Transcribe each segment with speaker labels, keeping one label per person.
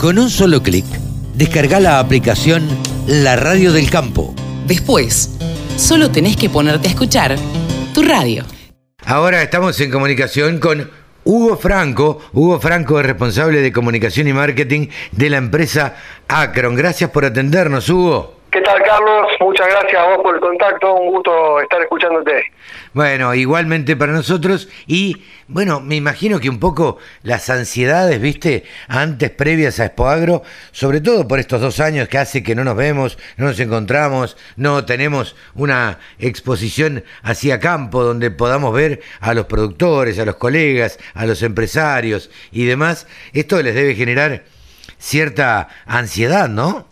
Speaker 1: Con un solo clic, descarga la aplicación La Radio del Campo.
Speaker 2: Después, solo tenés que ponerte a escuchar tu radio.
Speaker 1: Ahora estamos en comunicación con Hugo Franco. Hugo Franco es responsable de comunicación y marketing de la empresa Acron. Gracias por atendernos, Hugo.
Speaker 3: ¿Qué tal, Carlos? Muchas gracias a vos por el contacto. Un gusto estar escuchándote.
Speaker 1: Bueno, igualmente para nosotros. Y bueno, me imagino que un poco las ansiedades, viste, antes, previas a Expoagro, sobre todo por estos dos años que hace que no nos vemos, no nos encontramos, no tenemos una exposición hacia campo donde podamos ver a los productores, a los colegas, a los empresarios y demás. Esto les debe generar cierta ansiedad, ¿no?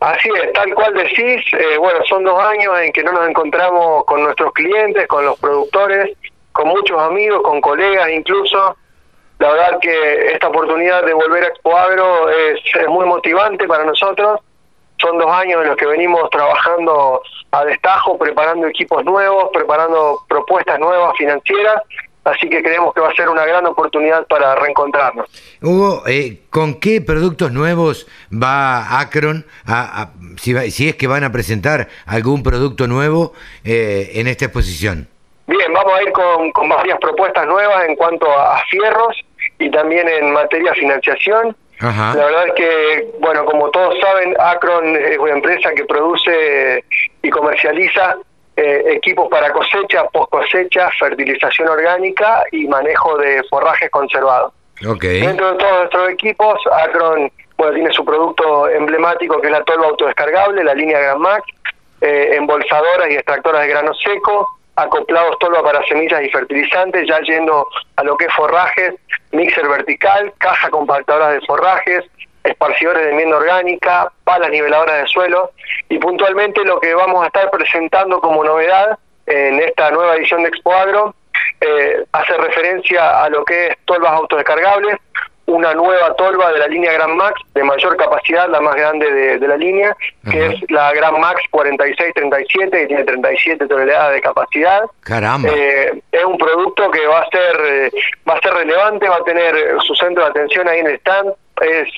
Speaker 3: Así es, tal cual decís, eh, bueno, son dos años en que no nos encontramos con nuestros clientes, con los productores, con muchos amigos, con colegas incluso. La verdad que esta oportunidad de volver a Expo Agro es, es muy motivante para nosotros. Son dos años en los que venimos trabajando a destajo, preparando equipos nuevos, preparando propuestas nuevas financieras así que creemos que va a ser una gran oportunidad para reencontrarnos.
Speaker 1: Hugo, eh, ¿con qué productos nuevos va Acron, a, si, si, es que van a presentar algún producto nuevo eh, en esta exposición?
Speaker 3: Bien, vamos a ir con, con varias propuestas nuevas en cuanto a, fierros y también en materia de financiación. La verdad es que, bueno, como todos saben, Acron es una empresa que produce y comercializa eh, equipos para cosecha, post cosecha, fertilización orgánica y manejo de forrajes conservados. Dentro de todos nuestros equipos, Acron bueno, tiene su producto emblemático que es la tolva autodescargable, la línea Gran Max, eh, embolsadoras y extractoras de grano seco, acoplados tolva para semillas y fertilizantes, ya yendo a lo que es forrajes, mixer vertical, caja compactadora de forrajes, esparcidores de enmienda orgánica, palas niveladoras de suelo y puntualmente lo que vamos a estar presentando como novedad en esta nueva edición de Expo Agro eh, hace referencia a lo que es tolvas autodescargables, una nueva tolva de la línea Gran Max de mayor capacidad, la más grande de, la línea, que es la Gran Max 4637, que tiene 37 toneladas de capacidad.
Speaker 1: Caramba.
Speaker 3: Eh, es un producto que va a ser eh, va a ser relevante, va a tener su centro de atención ahí en el stand, es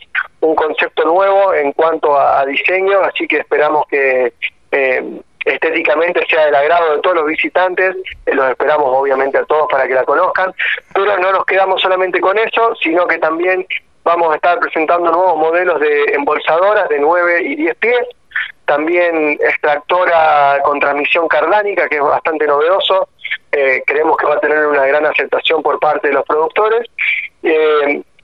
Speaker 3: un concepto nuevo en cuanto a, diseño, así que esperamos que eh, estéticamente sea del agrado de todos los visitantes, eh, los esperamos obviamente a todos para que la conozcan, pero no nos quedamos solamente con eso, sino que también vamos a estar presentando nuevos modelos de embolsadoras de 9 y 10 pies, también extractora con transmisión cardánica, que es bastante novedoso, eh, creemos que va a tener una gran aceptación por parte de los productores,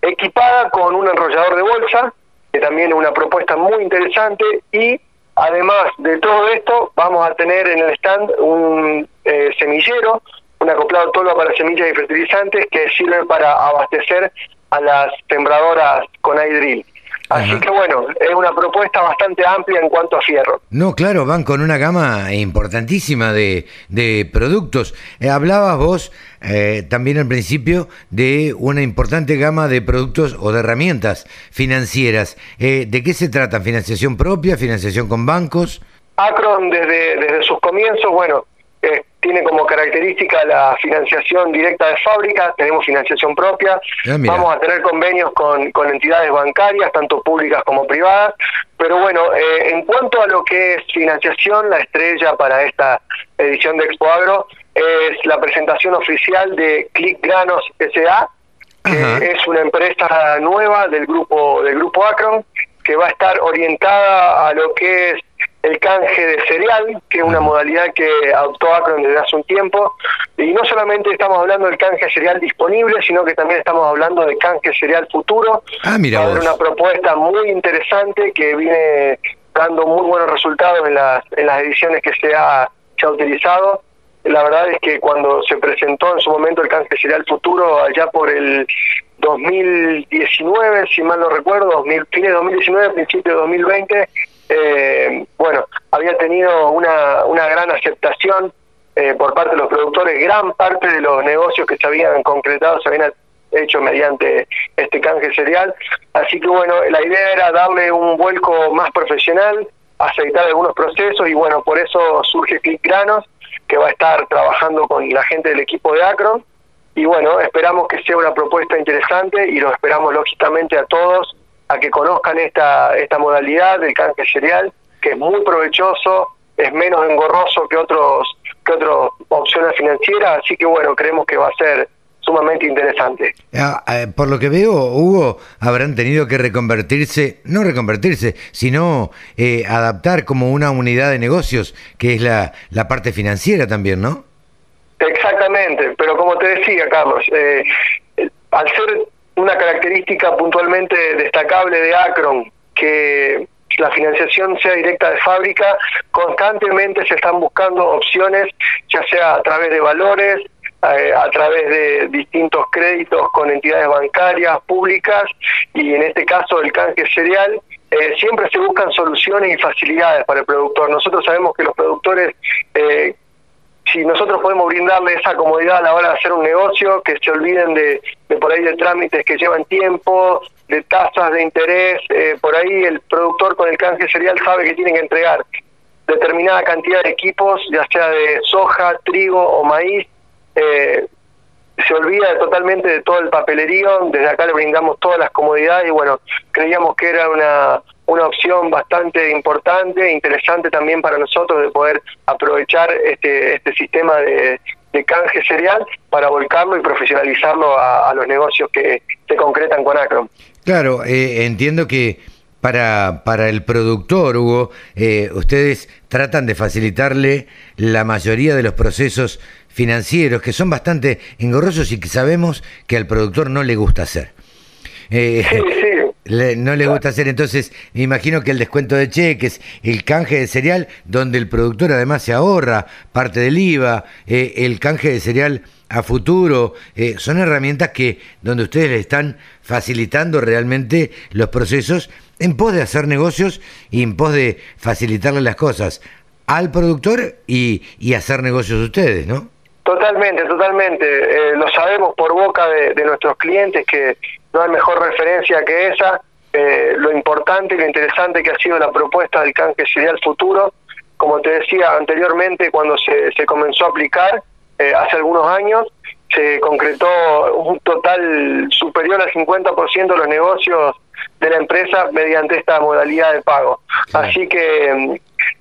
Speaker 3: equipada con un enrollador de bolsa, que también es una propuesta muy interesante, y además de todo esto, vamos a tener en el stand un eh, semillero, un acoplado tolva para semillas y fertilizantes que sirve para abastecer a las sembradoras con iDrill. Así que bueno, es una propuesta bastante amplia en cuanto a fierro.
Speaker 1: No, claro, van con una gama importantísima de, de productos. Eh, hablabas vos eh, también al principio de una importante gama de productos o de herramientas financieras. Eh, ¿De qué se trata? ¿Financiación propia? ¿Financiación con bancos?
Speaker 3: Acron desde, desde sus comienzos, bueno, tiene como característica la financiación directa de fábrica, tenemos financiación propia, ah, vamos a tener convenios con, con, entidades bancarias, tanto públicas como privadas, pero bueno, eh, en cuanto a lo que es financiación, la estrella para esta edición de Expo Agro es la presentación oficial de Click Granos SA, que es una empresa nueva del grupo del grupo Acron que va a estar orientada a lo que es canje de cereal, que es una modalidad que adoptó Acron desde hace un tiempo. Y no solamente estamos hablando del canje cereal disponible, sino que también estamos hablando de canje cereal futuro.
Speaker 1: Ah, mira
Speaker 3: una propuesta muy interesante que viene dando muy buenos resultados en las, en las ediciones que se ha, se ha utilizado. La verdad es que cuando se presentó en su momento el canje cereal futuro, allá por el 2019, si mal no recuerdo, 2000, fines de 2019, principio de 2020, eh, bueno, había tenido una, una gran aceptación eh, por parte de los productores, gran parte de los negocios que se habían concretado se habían hecho mediante este canje serial, así que bueno, la idea era darle un vuelco más profesional, aceitar algunos procesos y bueno, por eso surge Click Granos, que va a estar trabajando con la gente del equipo de Acron. Y bueno, esperamos que sea una propuesta interesante y lo esperamos lógicamente a todos a que conozcan esta, esta modalidad del canje cereal, que es muy provechoso, es menos engorroso que otros que otras opciones financieras, así que bueno, creemos que va a ser sumamente interesante.
Speaker 1: Ah, eh, por lo que veo, Hugo, habrán tenido que reconvertirse, no reconvertirse, sino eh, adaptar como una unidad de negocios, que es la, la parte financiera también, ¿no?
Speaker 3: Exactamente, pero como te decía, Carlos, eh, al ser una característica puntualmente destacable de Acron, que la financiación sea directa de fábrica, constantemente se están buscando opciones, ya sea a través de valores, eh, a través de distintos créditos con entidades bancarias públicas y en este caso el canje serial, eh, siempre se buscan soluciones y facilidades para el productor. Nosotros sabemos que los productores, eh, si nosotros podemos brindarle esa comodidad a la hora de hacer un negocio, que se olviden de, de por ahí de trámites que llevan tiempo, de tasas de interés, por ahí el productor con el canje serial sabe que tiene que entregar determinada cantidad de equipos, ya sea de soja, trigo o maíz, eh, se olvida totalmente de todo el papelerío, desde acá le brindamos todas las comodidades y bueno, creíamos que era una, una opción bastante importante, e interesante también para nosotros de poder aprovechar este, este sistema de, canje cereal para volcarlo y profesionalizarlo a, los negocios que se concretan con Acron.
Speaker 1: Claro, eh, entiendo que para, para el productor, Hugo, eh, ustedes tratan de facilitarle la mayoría de los procesos financieros que son bastante engorrosos y que sabemos que al productor no le gusta hacer. Eh, no le gusta hacer, entonces me imagino que el descuento de cheques, el canje de cereal, donde el productor además se ahorra parte del IVA, eh, el canje de cereal a futuro, eh, son herramientas que donde ustedes le están facilitando realmente los procesos en pos de hacer negocios y en pos de facilitarle las cosas al productor y, y hacer negocios ustedes, ¿no?
Speaker 3: Totalmente, totalmente. Eh, lo sabemos por boca de, nuestros clientes que no hay mejor referencia que esa. Eh, lo importante y lo interesante que ha sido la propuesta del canje cereal futuro. Como te decía anteriormente, cuando se, se comenzó a aplicar eh, hace algunos años, se concretó un total superior al 50% de los negocios de la empresa mediante esta modalidad de pago. Así que mm,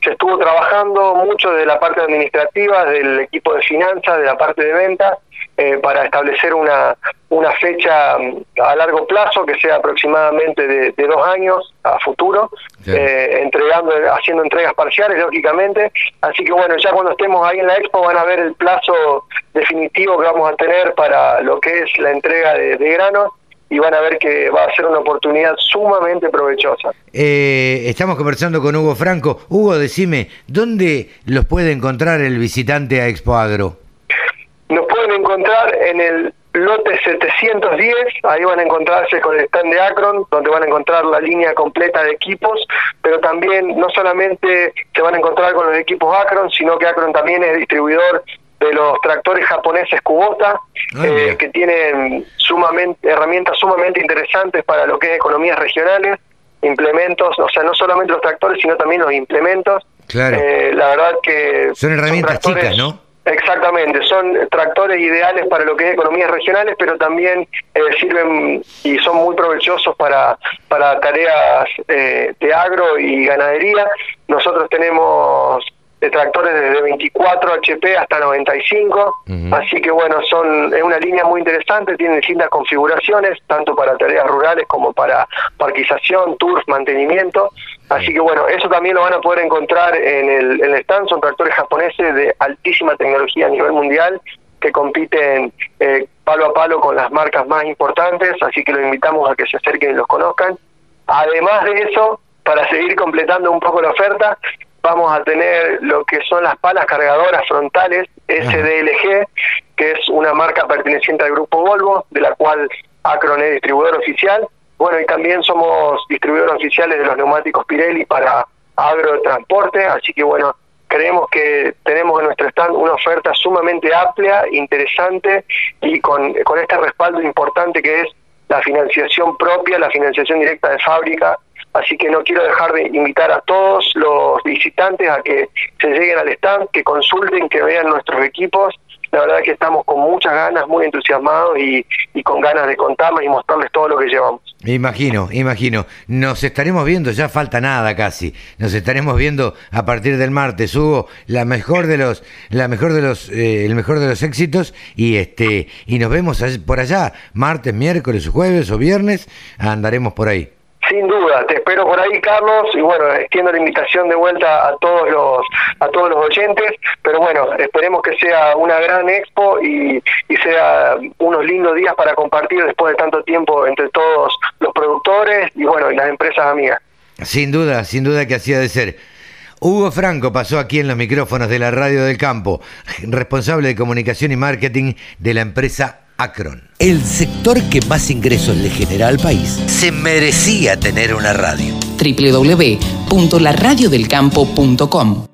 Speaker 3: se estuvo trabajando mucho de la parte administrativa, del equipo de finanzas, de la parte de ventas, eh, para establecer una, una fecha mm, a largo plazo que sea aproximadamente de, dos años a futuro, eh, entregando, haciendo entregas parciales, lógicamente. Así que bueno, ya cuando estemos ahí en la expo van a ver el plazo definitivo que vamos a tener para lo que es la entrega de, de granos y van a ver que va a ser una oportunidad sumamente provechosa.
Speaker 1: Eh, estamos conversando con Hugo Franco. Hugo, decime, ¿dónde los puede encontrar el visitante a Expo Agro?
Speaker 3: Pueden encontrar en el lote 710, ahí van a encontrarse con el stand de Acron, donde van a encontrar la línea completa de equipos, pero también no solamente se van a encontrar con los equipos Acron, sino que Acron también es distribuidor de los tractores japoneses Kubota, ah, eh, que tienen sumamente herramientas sumamente interesantes para lo que es economías regionales, implementos, o sea, no solamente los tractores, sino también los implementos.
Speaker 1: Claro.
Speaker 3: Eh, la verdad que...
Speaker 1: Son herramientas chicas, ¿no?
Speaker 3: Exactamente, son tractores ideales para lo que es economías regionales, pero también eh, sirven y son muy provechosos para, para tareas de agro y ganadería. Nosotros tenemos de tractores desde 24 HP hasta 95, así que bueno, son es una línea muy interesante, tiene distintas configuraciones, tanto para tareas rurales como para parquización, turf, mantenimiento, así que bueno, eso también lo van a poder encontrar en el, en el stand, son tractores japoneses de altísima tecnología a nivel mundial, que compiten eh, palo a palo con las marcas más importantes, así que los invitamos a que se acerquen y los conozcan. Además de eso, para seguir completando un poco la oferta, vamos a tener lo que son las palas cargadoras frontales SDLG, que es una marca perteneciente al grupo Volvo, de la cual Acron es distribuidor oficial. Bueno, y también somos distribuidores oficiales de los neumáticos Pirelli para agrotransporte, así que bueno, creemos que tenemos en nuestro stand una oferta sumamente amplia, interesante y con, con este respaldo importante que es la financiación propia, la financiación directa de fábrica. Así que no quiero dejar de invitar a todos los visitantes a que se lleguen al stand, que consulten, que vean nuestros equipos la verdad que estamos con muchas ganas, muy entusiasmados y, y con ganas de contarles y mostrarles todo lo que llevamos.
Speaker 1: Imagino, imagino. Nos estaremos viendo, ya falta nada casi. Nos estaremos viendo a partir del martes. Hugo, la mejor de los, la mejor de los, eh, el mejor de los éxitos y este y nos vemos por allá martes, miércoles, jueves o viernes. Andaremos por ahí.
Speaker 3: Sin duda, te espero por ahí, Carlos, y bueno, extiendo la invitación de vuelta a todos los a todos los oyentes, pero bueno, esperemos que sea una gran expo y, y sea unos lindos días para compartir después de tanto tiempo entre todos los productores y bueno, y las empresas amigas.
Speaker 1: Sin duda, sin duda que así ha de ser. Hugo Franco pasó aquí en los micrófonos de la Radio del Campo, responsable de comunicación y marketing de la empresa Acron. El sector que más ingresos le genera al país se merecía tener una radio.
Speaker 2: www.laradiodelcampo.com